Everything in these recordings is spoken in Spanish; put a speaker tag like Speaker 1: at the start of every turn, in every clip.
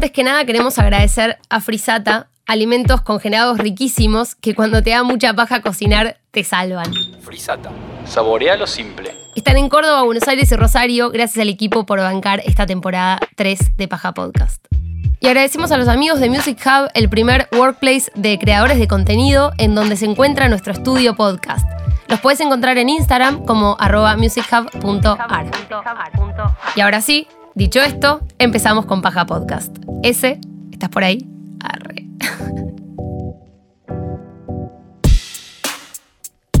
Speaker 1: Antes que nada queremos agradecer a Frisata, alimentos congelados riquísimos que cuando te da mucha paja cocinar te salvan.
Speaker 2: Frisata. Saborea lo simple.
Speaker 1: Están en Córdoba, Buenos Aires y Rosario. Gracias al equipo por bancar esta temporada 3 de Paja Podcast. Y agradecemos a los amigos de Music Hub, el primer workplace de creadores de contenido en donde se encuentra nuestro estudio podcast. Los puedes encontrar en Instagram como arroba musichub.ar. Y ahora sí, dicho esto, empezamos con Paja Podcast. Ese, ¿estás por ahí? Arre.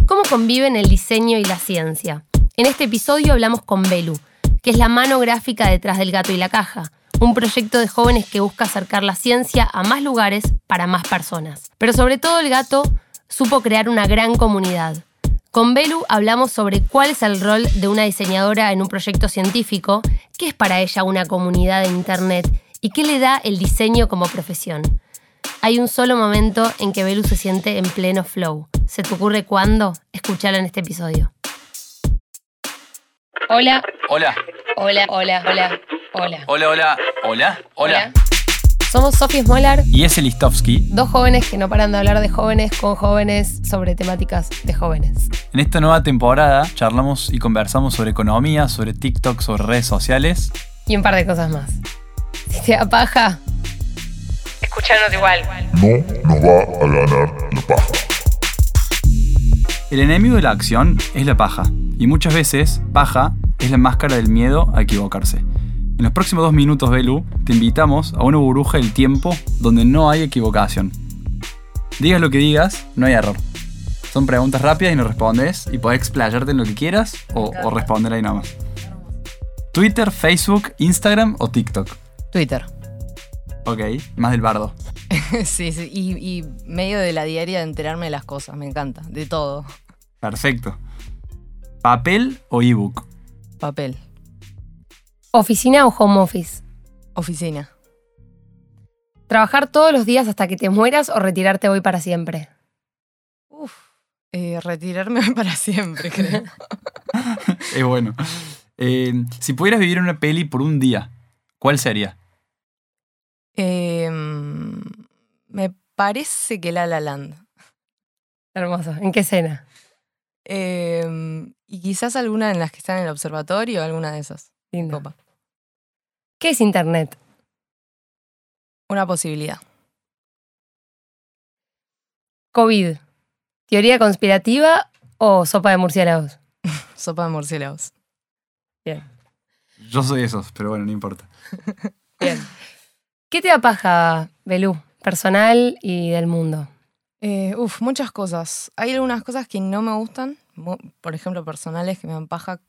Speaker 1: ¿Cómo conviven el diseño y la ciencia? En este episodio hablamos con Belu, que es la mano gráfica detrás del gato y la caja, un proyecto de jóvenes que busca acercar la ciencia a más lugares para más personas. Pero sobre todo el gato supo crear una gran comunidad. Con Belu hablamos sobre cuál es el rol de una diseñadora en un proyecto científico, qué es para ella una comunidad de Internet y qué le da el diseño como profesión. Hay un solo momento en que Belu se siente en pleno flow. ¿Se te ocurre cuándo? Escuchala en este episodio. Hola,
Speaker 2: Hola.
Speaker 1: hola, hola, hola, hola.
Speaker 2: Hola, hola. Hola. Hola.
Speaker 1: Somos Sofía Smolar,
Speaker 2: Y ese Listovsky.
Speaker 1: dos jóvenes que no paran de hablar de jóvenes con jóvenes sobre temáticas de jóvenes.
Speaker 2: En esta nueva temporada charlamos y conversamos sobre economía, sobre TikTok, sobre redes sociales.
Speaker 1: Y un par de cosas más. Si te da paja, escuchanos igual.
Speaker 3: no nos va a ganar la paja.
Speaker 2: El enemigo de la acción es la paja. Y muchas veces, paja es la máscara del miedo a equivocarse. En los próximos dos minutos, Belu, te invitamos a una burbuja del tiempo donde no hay equivocación. Digas lo que digas, no hay error. Son preguntas rápidas y no respondes y podés explayarte en lo que quieras o, o responder ahí nada más. Twitter, Facebook, Instagram o TikTok.
Speaker 4: Twitter.
Speaker 2: Ok, más del bardo.
Speaker 4: sí, sí. Y, y medio de la diaria de enterarme de las cosas. Me encanta. De todo.
Speaker 2: Perfecto. ¿Papel o ebook?
Speaker 4: Papel.
Speaker 1: ¿Oficina o home office?
Speaker 4: Oficina.
Speaker 1: ¿Trabajar todos los días hasta que te mueras o retirarte hoy para siempre?
Speaker 4: Uf. Eh, retirarme para siempre, creo.
Speaker 2: Es bueno. Eh, si pudieras vivir una peli por un día, ¿cuál sería?
Speaker 4: Em, me parece que La La Land.
Speaker 1: Hermoso. ¿En qué escena?
Speaker 4: Em, y quizás alguna en las que están en el observatorio, alguna de esas.
Speaker 1: Lindo.
Speaker 4: Copa.
Speaker 1: ¿Qué es Internet?
Speaker 4: Una posibilidad.
Speaker 1: COVID. ¿Teoría conspirativa o sopa de murciélagos?
Speaker 4: Sopa de murciélagos.
Speaker 1: Bien.
Speaker 2: Yo soy esos, pero bueno, no importa.
Speaker 1: Bien. ¿Qué te da paja, Belú? Personal y del mundo.
Speaker 4: Eh, uf, muchas cosas. Hay algunas cosas que no me gustan, por ejemplo, personales que me dan paja,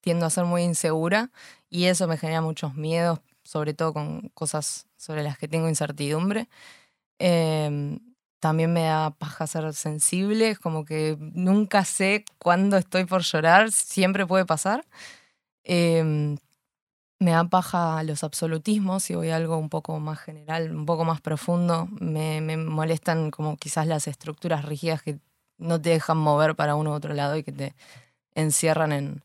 Speaker 4: tiendo a ser muy insegura y eso me genera muchos miedos, sobre todo con cosas sobre las que tengo incertidumbre. Em, también me da paja ser sensible, como que nunca sé cuándo estoy por llorar, siempre puede pasar. Em, me da paja los absolutismos y voy a algo un poco más general, un poco más profundo. Me, me molestan como quizás las estructuras rígidas que no te dejan mover para uno u otro lado y que te encierran en,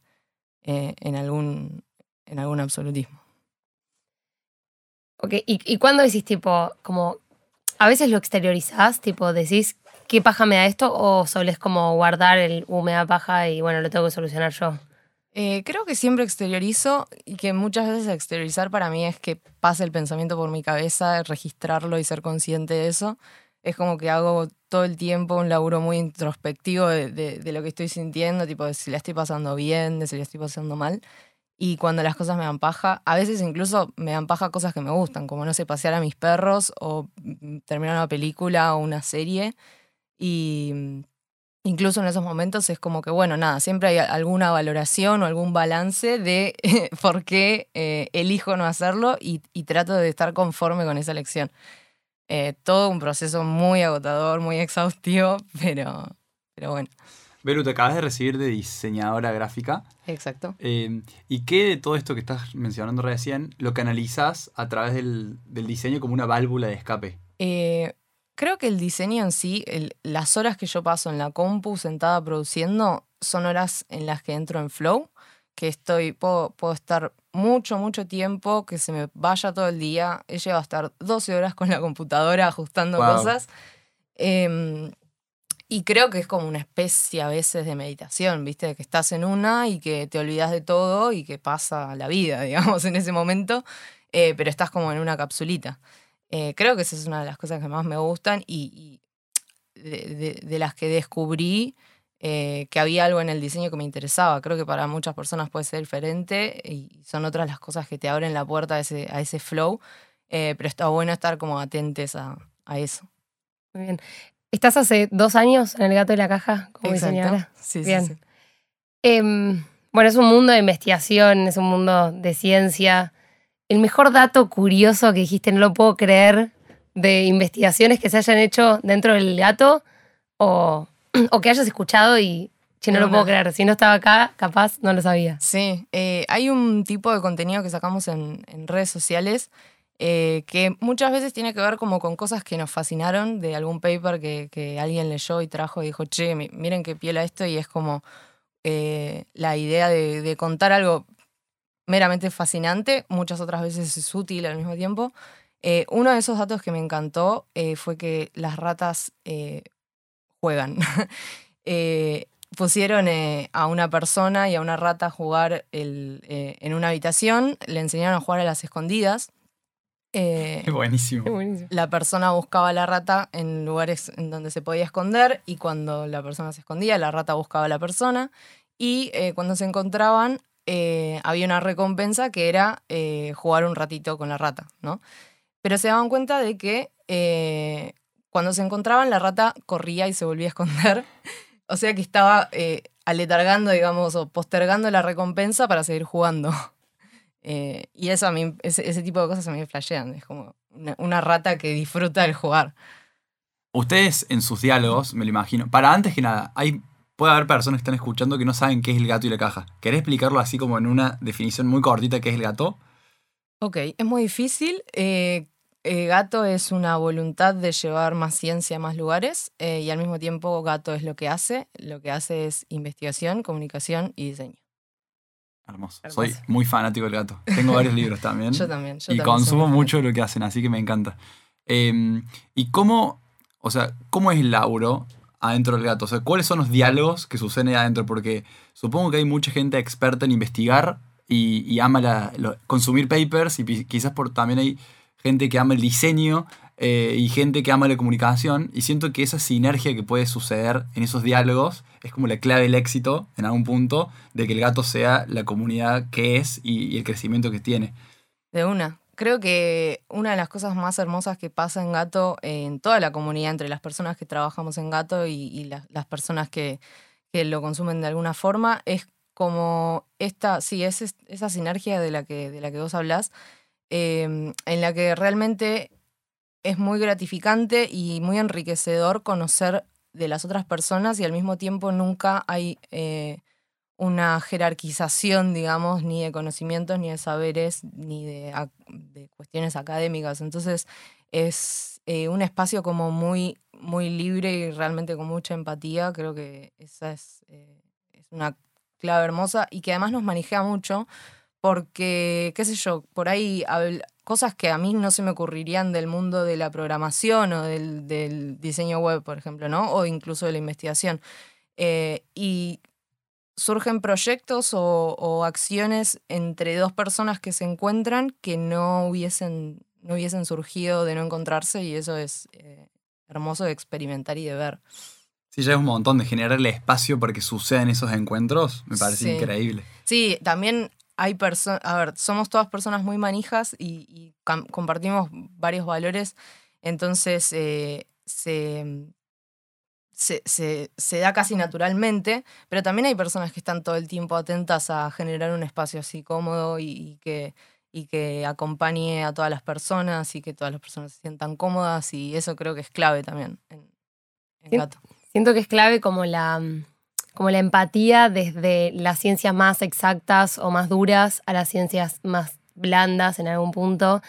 Speaker 4: eh, en, algún, en algún absolutismo.
Speaker 1: Ok, ¿Y, ¿Y cuándo decís, tipo, como, a veces lo exteriorizás, tipo, decís, ¿qué paja me da esto? O solés como guardar el, uh, me da paja y bueno, lo tengo que solucionar yo.
Speaker 4: Eh, creo que siempre exteriorizo y que muchas veces exteriorizar para mí es que pase el pensamiento por mi cabeza, registrarlo y ser consciente de eso. Es como que hago todo el tiempo un laburo muy introspectivo de, de- de lo que estoy sintiendo, tipo de si la estoy pasando bien, de si la estoy pasando mal. Y cuando las cosas me dan paja, a veces incluso me dan paja cosas que me gustan, como no sé, pasear a mis perros o mm, terminar una película o una serie. Y mm, incluso en esos momentos es como que, bueno, nada, siempre hay alguna valoración o algún balance de por qué eh, elijo no hacerlo y, y trato de estar conforme con esa elección. Eh, todo un proceso muy agotador, muy exhaustivo, pero, pero bueno,
Speaker 2: Belu, te acabas de recibir de diseñadora gráfica.
Speaker 4: exacto.
Speaker 2: eh, ¿Y qué de todo esto que estás mencionando recién lo canalizás a través del, del diseño como una válvula de escape?
Speaker 4: Eh, creo que el diseño en sí, el- las horas que yo paso en la compu sentada produciendo, son horas en las que entro en flow, que estoy, puedo, puedo estar mucho, mucho tiempo, que se me vaya todo el día. He llegado a estar 12 horas con la computadora ajustando
Speaker 2: Wow.
Speaker 4: cosas. Em, y creo que es como una especie a veces de meditación, ¿viste? Que estás en una y que te olvidas de todo y que pasa la vida, digamos, en ese momento, eh, pero estás como en una capsulita. Eh, creo que esa es una de las cosas que más me gustan y, y de, de- de las que descubrí eh, que había algo en el diseño que me interesaba. Creo que para muchas personas puede ser diferente y son otras las cosas que te abren la puerta a ese, a ese flow, eh, pero está bueno estar como atentes a, a eso.
Speaker 1: Muy bien. ¿Estás hace dos años en el gato de la caja como
Speaker 4: Exacto.
Speaker 1: diseñadora?
Speaker 4: Sí,
Speaker 1: Bien.
Speaker 4: sí, sí.
Speaker 1: Em, bueno, es un mundo de investigación, es un mundo de ciencia. El mejor dato curioso que dijiste, no lo puedo creer, de investigaciones que se hayan hecho dentro del gato o, o que hayas escuchado y, che, no lo puedo creer. Si no estaba acá, capaz no lo sabía.
Speaker 4: Sí, eh, hay un tipo de contenido que sacamos en, en redes sociales eh, que muchas veces tiene que ver como con cosas que nos fascinaron de algún paper que, que alguien leyó y trajo y dijo, che, mi- miren qué piela esto y es como eh, la idea de, de contar algo meramente fascinante, muchas otras veces es útil al mismo tiempo. Eh, uno de esos datos que me encantó eh, fue que las ratas eh, juegan. Eh, pusieron eh, a una persona y a una rata a jugar el, eh, en una habitación, le enseñaron a jugar a las escondidas. Eh,
Speaker 2: Qué buenísimo.
Speaker 4: La persona buscaba a la rata en lugares en donde se podía esconder y cuando la persona se escondía, la rata buscaba a la persona y eh, cuando se encontraban eh, había una recompensa que era eh, jugar un ratito con la rata, ¿no? Pero se daban cuenta de que eh, cuando se encontraban la rata corría y se volvía a esconder, o sea que estaba eh, aletargando, digamos, o postergando la recompensa para seguir jugando. Eh, y eso a mí, ese, ese tipo de cosas a mí me flashean. Es como una, una rata que disfruta el jugar.
Speaker 2: Ustedes en sus diálogos, me lo imagino. Para antes que nada, hay, puede haber personas que están escuchando que no saben qué es el gato y la caja. ¿Querés explicarlo así como en una definición muy cortita qué es el gato?
Speaker 4: Ok, es muy difícil. Eh, eh, gato es una voluntad de llevar más ciencia a más lugares eh, y al mismo tiempo gato es lo que hace. Lo que hace es investigación, comunicación y diseño.
Speaker 2: Hermoso.
Speaker 1: Hermoso.
Speaker 2: Soy muy fanático del gato. Tengo varios libros también.
Speaker 4: Yo también. Yo
Speaker 2: y
Speaker 4: también
Speaker 2: consumo mucho lo que hacen, así que me encanta. Eh, ¿Y cómo, o sea, cómo es el laburo adentro del gato? O sea, ¿cuáles son los diálogos que suceden ahí adentro? Porque supongo que hay mucha gente experta en investigar y, y ama la- lo- consumir papers y quizás por, también hay gente que ama el diseño eh, y gente que ama la comunicación y siento que esa sinergia que puede suceder en esos diálogos es como la clave del éxito en algún punto de que el gato sea la comunidad que es y- el crecimiento que tiene.
Speaker 4: De una. Creo que una de las cosas más hermosas que pasa en Gato, eh, en toda la comunidad, entre las personas que trabajamos en Gato y, las, personas que, que lo consumen de alguna forma, es como esta, sí, es- esa sinergia de la que, de la que vos hablás, eh, en la que realmente es muy gratificante y muy enriquecedor conocer de las otras personas y al mismo tiempo nunca hay eh, una jerarquización, digamos, ni de conocimientos, ni de saberes, ni de, cuestiones académicas. Entonces es eh, un espacio como muy, muy libre y realmente con mucha empatía. Creo que esa es, eh, es una clave hermosa y que además nos maneja mucho porque, qué sé yo, por ahí cosas que a mí no se me ocurrirían del mundo de la programación o del, del diseño web, por ejemplo, ¿no? O incluso de la investigación. Eh, y surgen proyectos o, o acciones entre dos personas que se encuentran que no hubiesen, no hubiesen surgido de no encontrarse y eso es eh, hermoso de experimentar y de ver.
Speaker 2: Sí, ya es un montón de generarle espacio para que sucedan esos encuentros. Me parece
Speaker 4: Sí.
Speaker 2: increíble.
Speaker 4: Sí, también hay personas, a ver, somos todas personas muy manijas y, compartimos varios valores, entonces eh, se, se, se- se da casi naturalmente, pero también hay personas que están todo el tiempo atentas a generar un espacio así cómodo y, y que, y que acompañe a todas las personas y que todas las personas se sientan cómodas y eso creo que es clave también en, en. Gato.
Speaker 1: Siento que es clave como la, como la empatía desde las ciencias más exactas o más duras a las ciencias más blandas en algún punto.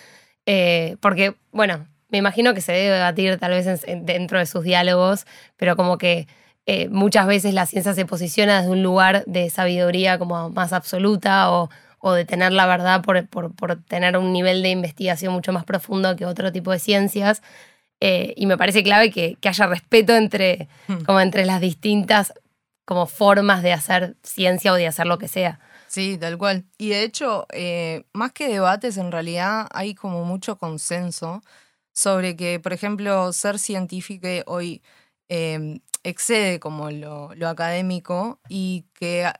Speaker 1: Eh, porque, bueno, me imagino que se debe debatir tal vez en- en- dentro de sus diálogos, pero como que eh, muchas veces la ciencia se posiciona desde un lugar de sabiduría como más absoluta o, de tener la verdad por, por, tener un nivel de investigación mucho más profundo que otro tipo de ciencias. Eh, y me parece clave que, haya respeto entre, hmm. como entre las distintas como formas de hacer ciencia o de hacer lo que sea.
Speaker 4: Sí, tal cual. Y de hecho, eh, más que debates, en realidad hay como mucho consenso sobre que, por ejemplo, ser científico hoy em, excede como lo, académico y que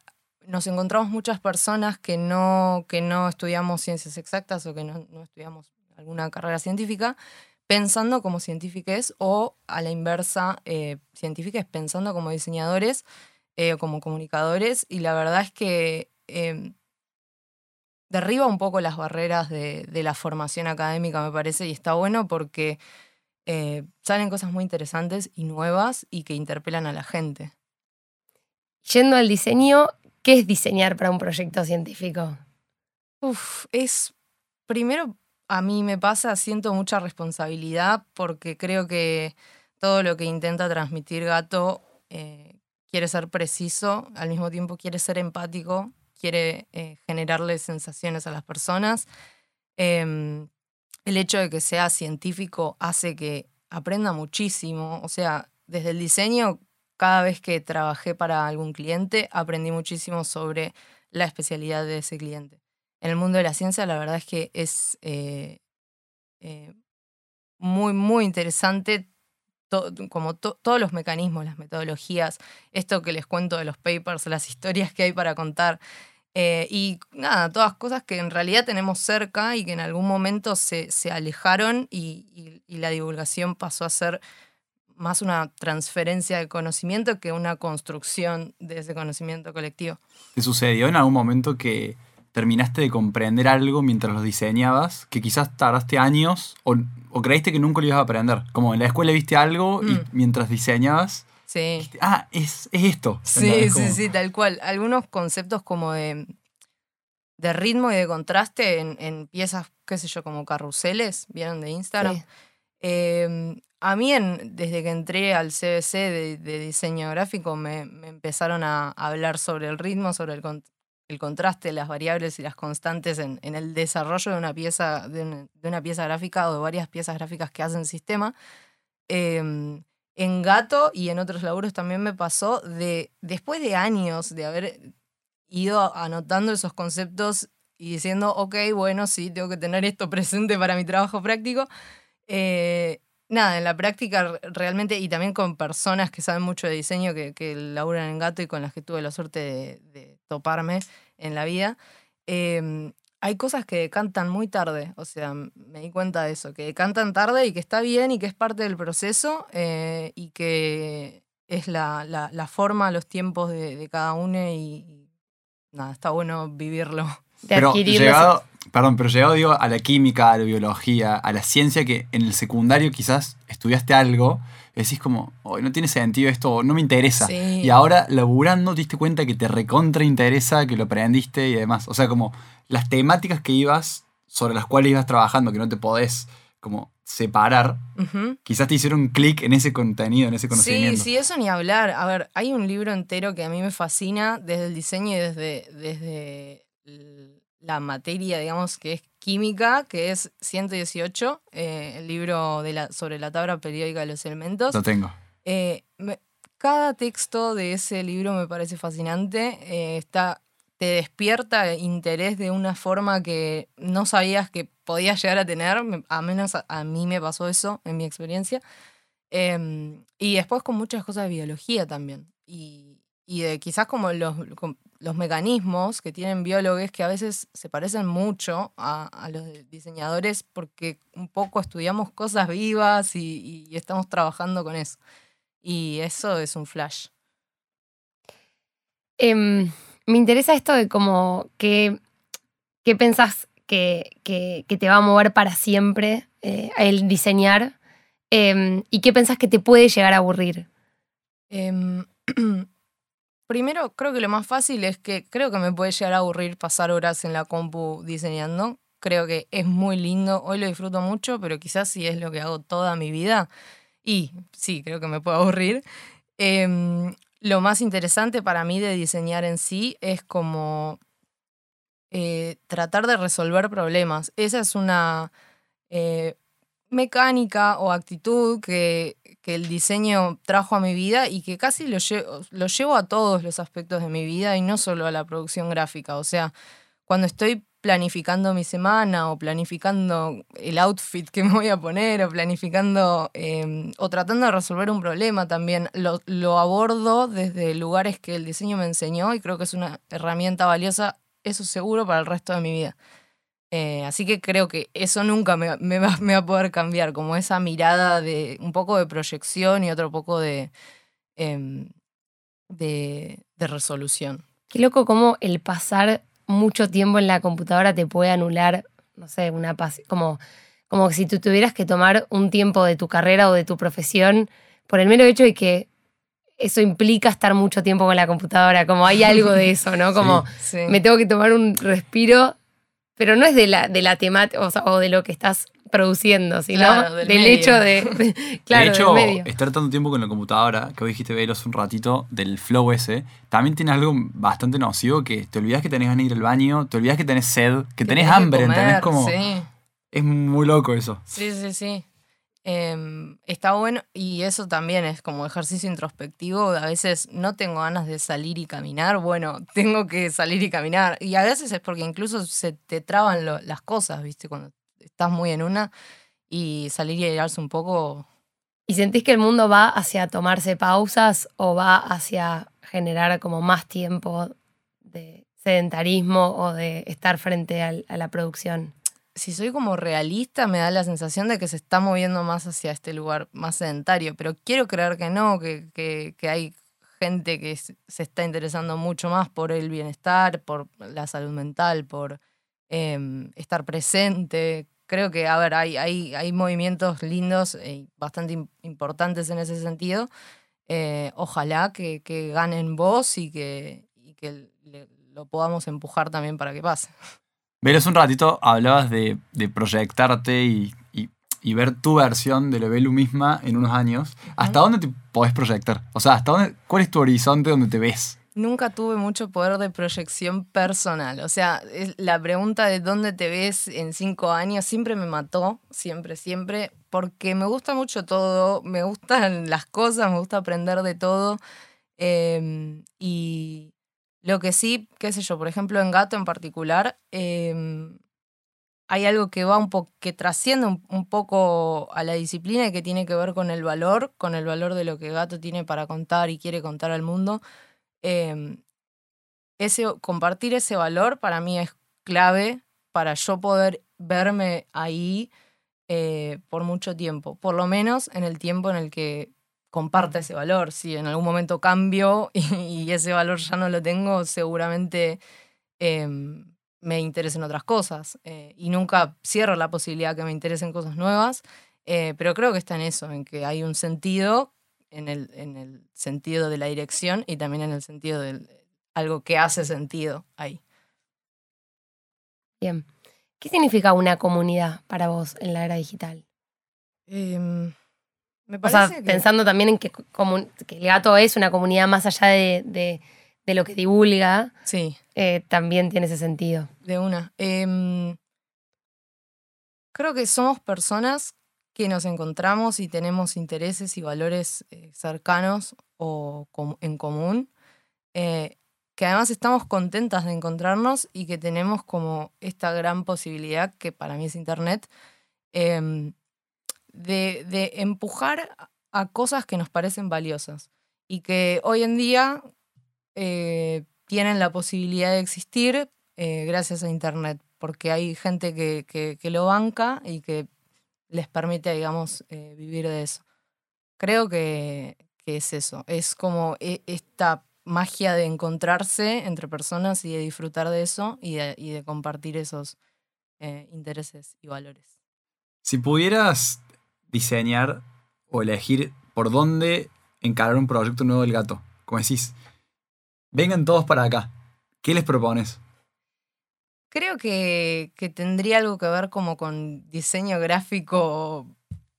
Speaker 4: nos encontramos muchas personas que no, que no estudiamos ciencias exactas o que no, estudiamos alguna carrera científica pensando como científicos o a la inversa, eh, científicos pensando como diseñadores eh, como comunicadores y la verdad es que em, derriba un poco las barreras de, la formación académica, me parece, y está bueno porque eh, salen cosas muy interesantes y nuevas y que interpelan a la gente.
Speaker 1: Yendo al diseño, ¿qué es diseñar para un proyecto científico?
Speaker 4: Uf, es, primero, a mí me pasa, siento mucha responsabilidad porque creo que todo lo que intenta transmitir Gato eh, quiere ser preciso, al mismo tiempo quiere ser empático quiere eh, generarle sensaciones a las personas. Em, el hecho de que sea científico hace que aprenda muchísimo. O sea, desde el diseño, cada vez que trabajé para algún cliente, aprendí muchísimo sobre la especialidad de ese cliente. En el mundo de la ciencia, la verdad es que es eh, eh, muy, muy interesante como todos los mecanismos, las metodologías, esto que les cuento de los papers, las historias que hay para contar. Eh, y nada, todas cosas que en realidad tenemos cerca y que en algún momento se, se alejaron y, y, la divulgación pasó a ser más una transferencia de conocimiento que una construcción de ese conocimiento colectivo.
Speaker 2: ¿Te sucedió en algún momento que terminaste de comprender algo mientras lo diseñabas, que quizás tardaste años o, o creíste que nunca lo ibas a aprender? Como en la escuela viste algo y mm. mientras diseñabas
Speaker 4: Sí.
Speaker 2: Ah, es, esto.
Speaker 4: Sí, sí, sí, tal cual. Algunos conceptos como de, de ritmo y de contraste en, piezas, qué sé yo, como carruseles, ¿vieron de Instagram? Em, a mí, desde que entré al CBC de, diseño gráfico, me, empezaron a hablar sobre el ritmo, sobre el, el contraste, las variables y las constantes en, el desarrollo de una pieza, de una, pieza gráfica o de varias piezas gráficas que hacen sistema. Em, en Gato y en otros laburos también me pasó de, después de años de haber ido anotando esos conceptos y diciendo, ok, bueno, sí, tengo que tener esto presente para mi trabajo práctico. Eh, nada, en la práctica realmente, y también con personas que saben mucho de diseño, que, que laburan en Gato y con las que tuve la suerte de, toparme en la vida, em, hay cosas que cantan muy tarde, o sea, me di cuenta de eso, que cantan tarde y que está bien y que es parte del proceso eh, y que es la, la, forma, los tiempos de, cada uno y, nada, está bueno vivirlo.
Speaker 2: pero llegado, perdón, pero llegado digo, a la química, a la biología, a la ciencia, que en el secundario quizás estudiaste algo, decís como, hoy no tiene sentido esto, no me interesa. Y ahora laburando te diste cuenta que te recontra interesa, que lo aprendiste y demás. O sea, como las temáticas que ibas, sobre las cuales ibas trabajando, que no te podés como separar, quizás te hicieron clic en ese contenido, en ese conocimiento.
Speaker 4: Sí, sí, eso ni hablar. A ver, hay un libro entero que a mí me fascina desde el diseño y desde, desde la materia, digamos, que es química, que es 118, eh, el libro de la, sobre la tabla periódica de los elementos.
Speaker 2: Lo tengo.
Speaker 4: Eh, cada texto de ese libro me parece fascinante. Eh, está te despierta interés de una forma que no sabías que podías llegar a tener, a menos a, mí me pasó eso en mi experiencia. Em, y después con muchas cosas de biología también. Y, de quizás como los, los mecanismos que tienen biólogos que a veces se parecen mucho a, los diseñadores porque un poco estudiamos cosas vivas y, y estamos trabajando con eso. Y eso es un flash.
Speaker 1: Eh, me interesa esto de como que, qué pensás que, te va a mover para siempre eh, el diseñar em, y qué pensás que te puede llegar a aburrir.
Speaker 4: Em, primero, creo que lo más fácil es que creo que me puede llegar a aburrir pasar horas en la compu diseñando. Creo que es muy lindo, hoy lo disfruto mucho, pero quizás si es lo que hago toda mi vida. Y sí, creo que me puede aburrir. Em, lo más interesante para mí de diseñar en sí es como eh, tratar de resolver problemas. Esa es una eh, mecánica o actitud que, que, el diseño trajo a mi vida y que casi lo llevo, lo llevo a todos los aspectos de mi vida y no solo a la producción gráfica. O sea, cuando estoy planificando mi semana o planificando el outfit que me voy a poner o planificando em, o tratando de resolver un problema también, lo, lo, abordo desde lugares que el diseño me enseñó y creo que es una herramienta valiosa, eso seguro, para el resto de mi vida. Eh, así que creo que eso nunca me, me, va, me, va, a poder cambiar, como esa mirada de un poco de proyección y otro poco de, eh, de, de resolución.
Speaker 1: Qué loco como el pasar mucho tiempo en la computadora te puede anular, no sé, una como, como si tú tuvieras que tomar un tiempo de tu carrera o de tu profesión por el mero hecho de que eso implica estar mucho tiempo con la computadora, como hay algo de eso, ¿no? Como
Speaker 4: sí.
Speaker 1: me tengo que tomar un respiro, pero no es de la, de la temática o, sea, o de lo que estás produciendo, sino
Speaker 4: Claro, del
Speaker 1: hecho de, de- claro,
Speaker 2: de hecho,
Speaker 1: del medio.
Speaker 2: estar tanto tiempo con la computadora, que hoy dijiste veros un ratito, del flow ese, también tiene algo bastante nocivo que te olvidas que tenés ganas de ir al baño, te olvidas que tenés sed, que tenés
Speaker 4: tenés
Speaker 2: hambre,
Speaker 4: comer,
Speaker 2: ¿entendés? Como,
Speaker 4: Sí.
Speaker 2: Es muy loco eso.
Speaker 4: Sí, sí, sí. Em, está bueno y eso también es como ejercicio introspectivo. A veces no tengo ganas de salir y caminar. Bueno, tengo que salir y caminar. Y a veces es porque incluso se te traban las cosas, ¿viste? Cuando estás muy en una y salir y airarse un poco.
Speaker 1: ¿Y sentís que el mundo va hacia tomarse pausas o va hacia generar como más tiempo de sedentarismo o de estar frente a la producción?
Speaker 4: Si soy como realista, me da la sensación de que se está moviendo más hacia este lugar más sedentario, pero quiero creer que no, que, que- que hay gente que se está interesando mucho más por el bienestar, por la salud mental, por em, estar presente. Creo que, a ver, hay, hay, hay movimientos lindos y bastante im- importantes en ese sentido. Eh, ojalá que, que ganen voz y que, y que lo podamos empujar también para que pase.
Speaker 2: Veros un ratito, hablabas de, de proyectarte y, y- y ver tu versión de la Belu misma en unos años. ¿Hasta dónde te podés proyectar? O sea, ¿hasta dónde, ¿cuál es tu horizonte donde te ves?
Speaker 4: Nunca tuve mucho poder de proyección personal. O sea, es- la pregunta de dónde te ves en cinco años siempre me mató, siempre, siempre, porque me gusta mucho todo, me gustan las cosas, me gusta aprender de todo. eh, y lo que sí, qué sé yo, por ejemplo, en Gato en particular, eh, hay algo que va un poco, que trasciende un, poco a la disciplina y que tiene que ver con el valor, con el valor de lo que Gato tiene para contar y quiere contar al mundo. Eh, ese, compartir ese valor para mí es clave para yo poder verme ahí eh, por mucho tiempo, por lo menos en el tiempo en el que comparta ese valor. Si en algún momento cambio y, y ese valor ya no lo tengo, seguramente eh, me interesen otras cosas. eh, y nunca cierro la posibilidad que me interesen cosas nuevas, eh, pero creo que está en eso, en que hay un sentido en el, en el sentido de la dirección y también en el sentido de algo que hace sentido ahí.
Speaker 1: Bien. ¿Qué significa una comunidad para vos en la era digital?
Speaker 4: Me
Speaker 1: O sea,
Speaker 4: que
Speaker 1: pensando también en que, el gato es una comunidad más allá de, de- de lo que divulga,
Speaker 4: sí,
Speaker 1: eh, también tiene ese sentido.
Speaker 4: de una. Em, creo que somos personas que nos encontramos y tenemos intereses y valores eh, cercanos o com- en común, eh, que además estamos contentas de encontrarnos y que tenemos como esta gran posibilidad, que para mí es Internet, em, de, de empujar a cosas que nos parecen valiosas y que hoy en día eh, tienen la posibilidad de existir eh, gracias a Internet, porque hay gente que, que- que lo banca y que les permite, digamos, eh, vivir de eso. Creo que, que es eso, es como e- esta magia de encontrarse entre personas y de disfrutar de eso y de, y de compartir esos intereses y valores.
Speaker 2: Si pudieras diseñar o elegir por dónde encarar un proyecto nuevo del gato, como decís, vengan todos para acá, ¿qué les propones?
Speaker 4: Creo que, que tendría algo que ver como con diseño gráfico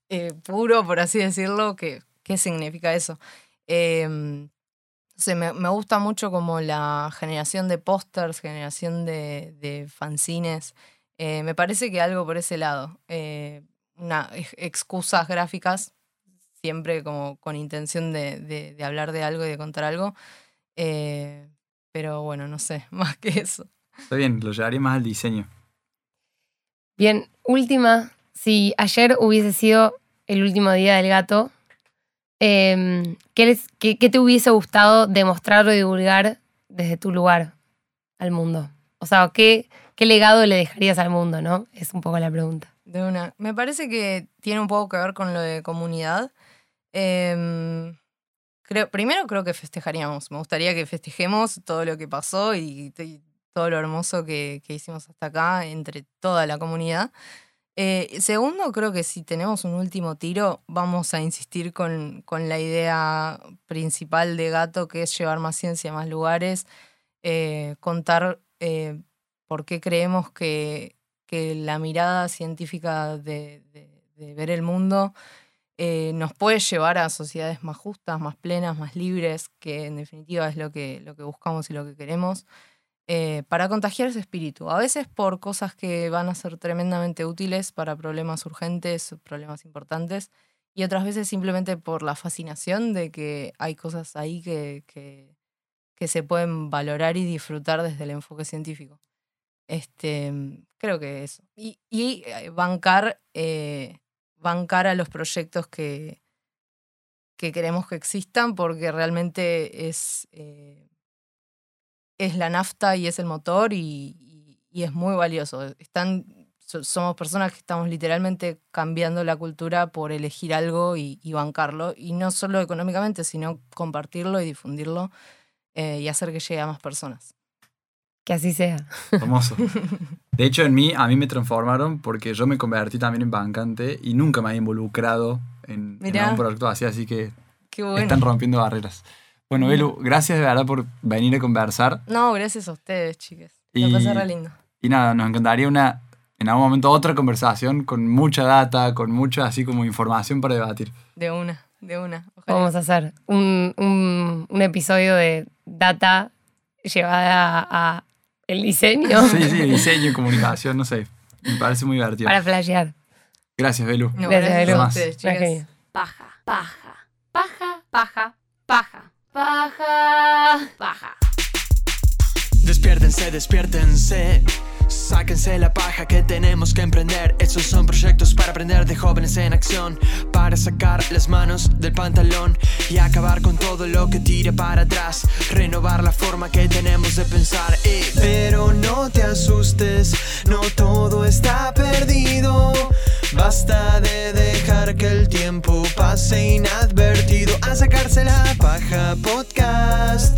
Speaker 4: eh, puro, por así decirlo. Que, ¿Qué significa eso? Em, me, me gusta mucho como la generación de pósters, generación de, de fanzines. Eh, me parece que algo por ese lado. Eh, una, ex- excusas gráficas, siempre como con intención de, de- de hablar de algo y de contar algo. Eh, pero bueno, no sé, más que eso.
Speaker 2: Está bien, lo llevaría más al diseño.
Speaker 1: Bien, última. Si ayer hubiese sido el último día del gato, em, ¿qué, les- qué- qué te hubiese gustado demostrar o divulgar desde tu lugar al mundo? O sea, ¿qué, ¿qué legado le dejarías al mundo, no? Es un poco la pregunta.
Speaker 4: De una. Me parece que tiene un poco que ver con lo de comunidad. Em, creo, primero creo que festejaríamos. Me gustaría que festejemos todo lo que pasó y, todo lo hermoso que, hicimos hasta acá entre toda la comunidad. Eh, segundo, creo que si tenemos un último tiro, vamos a insistir con, con la idea principal de Gato, que es llevar más ciencia a más lugares, eh, contar eh, por qué creemos que, que la mirada científica de, ver el mundo eh, nos puede llevar a sociedades más justas, más plenas, más libres, que en definitiva es lo que, lo que buscamos y lo que queremos, eh, para contagiar ese espíritu. A veces por cosas que van a ser tremendamente útiles para problemas urgentes, problemas importantes, y otras veces simplemente por la fascinación de que hay cosas ahí que, que se pueden valorar y disfrutar desde el enfoque científico. Este, creo que eso. Y, y, eh, bancar, eh, bancar a los proyectos que, que queremos que existan porque realmente es, eh, es la nafta y es el motor y, y- y es muy valioso. Están, so- somos personas que estamos literalmente cambiando la cultura por elegir algo y, y bancarlo. Y no solo económicamente, sino compartirlo y difundirlo eh, y hacer que llegue a más personas.
Speaker 1: Que así sea.
Speaker 2: Hermoso. De hecho, en mí, a mí me transformaron porque yo me convertí también en bancante y nunca me había involucrado en, en algún producto así, así que
Speaker 4: Qué bueno.
Speaker 2: están rompiendo barreras. Bueno, Belu, gracias de verdad por venir a conversar.
Speaker 4: No, gracias a ustedes, chiques.
Speaker 2: Y-
Speaker 4: Me pasé re lindo.
Speaker 2: Y nada, nos encantaría una, en algún momento otra conversación con mucha data, con mucha así como información para debatir.
Speaker 4: De una, de una. Ojalá.
Speaker 1: Vamos a hacer un, un- un episodio de data llevada a, a el diseño
Speaker 2: Sí, sí, diseño, comunicación, no sé. Me parece muy divertido.
Speaker 1: para flashear.
Speaker 2: Gracias, Belu.
Speaker 4: No,
Speaker 1: Gracias,
Speaker 4: gracias
Speaker 1: Belu.
Speaker 4: ustedes, chicas.
Speaker 5: Paja, paja, paja, paja, paja, paja, paja.
Speaker 6: Despiértense, despiértense. Sáquense la paja que tenemos que emprender. Estos son proyectos para aprender de jóvenes en acción. Para sacar las manos del pantalón y acabar con todo lo que tire para atrás. Renovar la forma que tenemos de pensar. eh. Pero no te asustes, no todo está perdido. Basta de dejar que el tiempo pase inadvertido. A sacarse la paja podcast.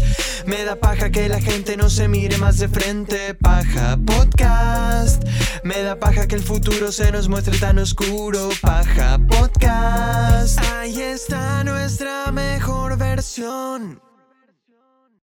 Speaker 6: Me da paja que la gente no se mire más de frente. Paja podcast. Me da paja que el futuro se nos muestre tan oscuro. Paja podcast. Ahí está nuestra mejor versión.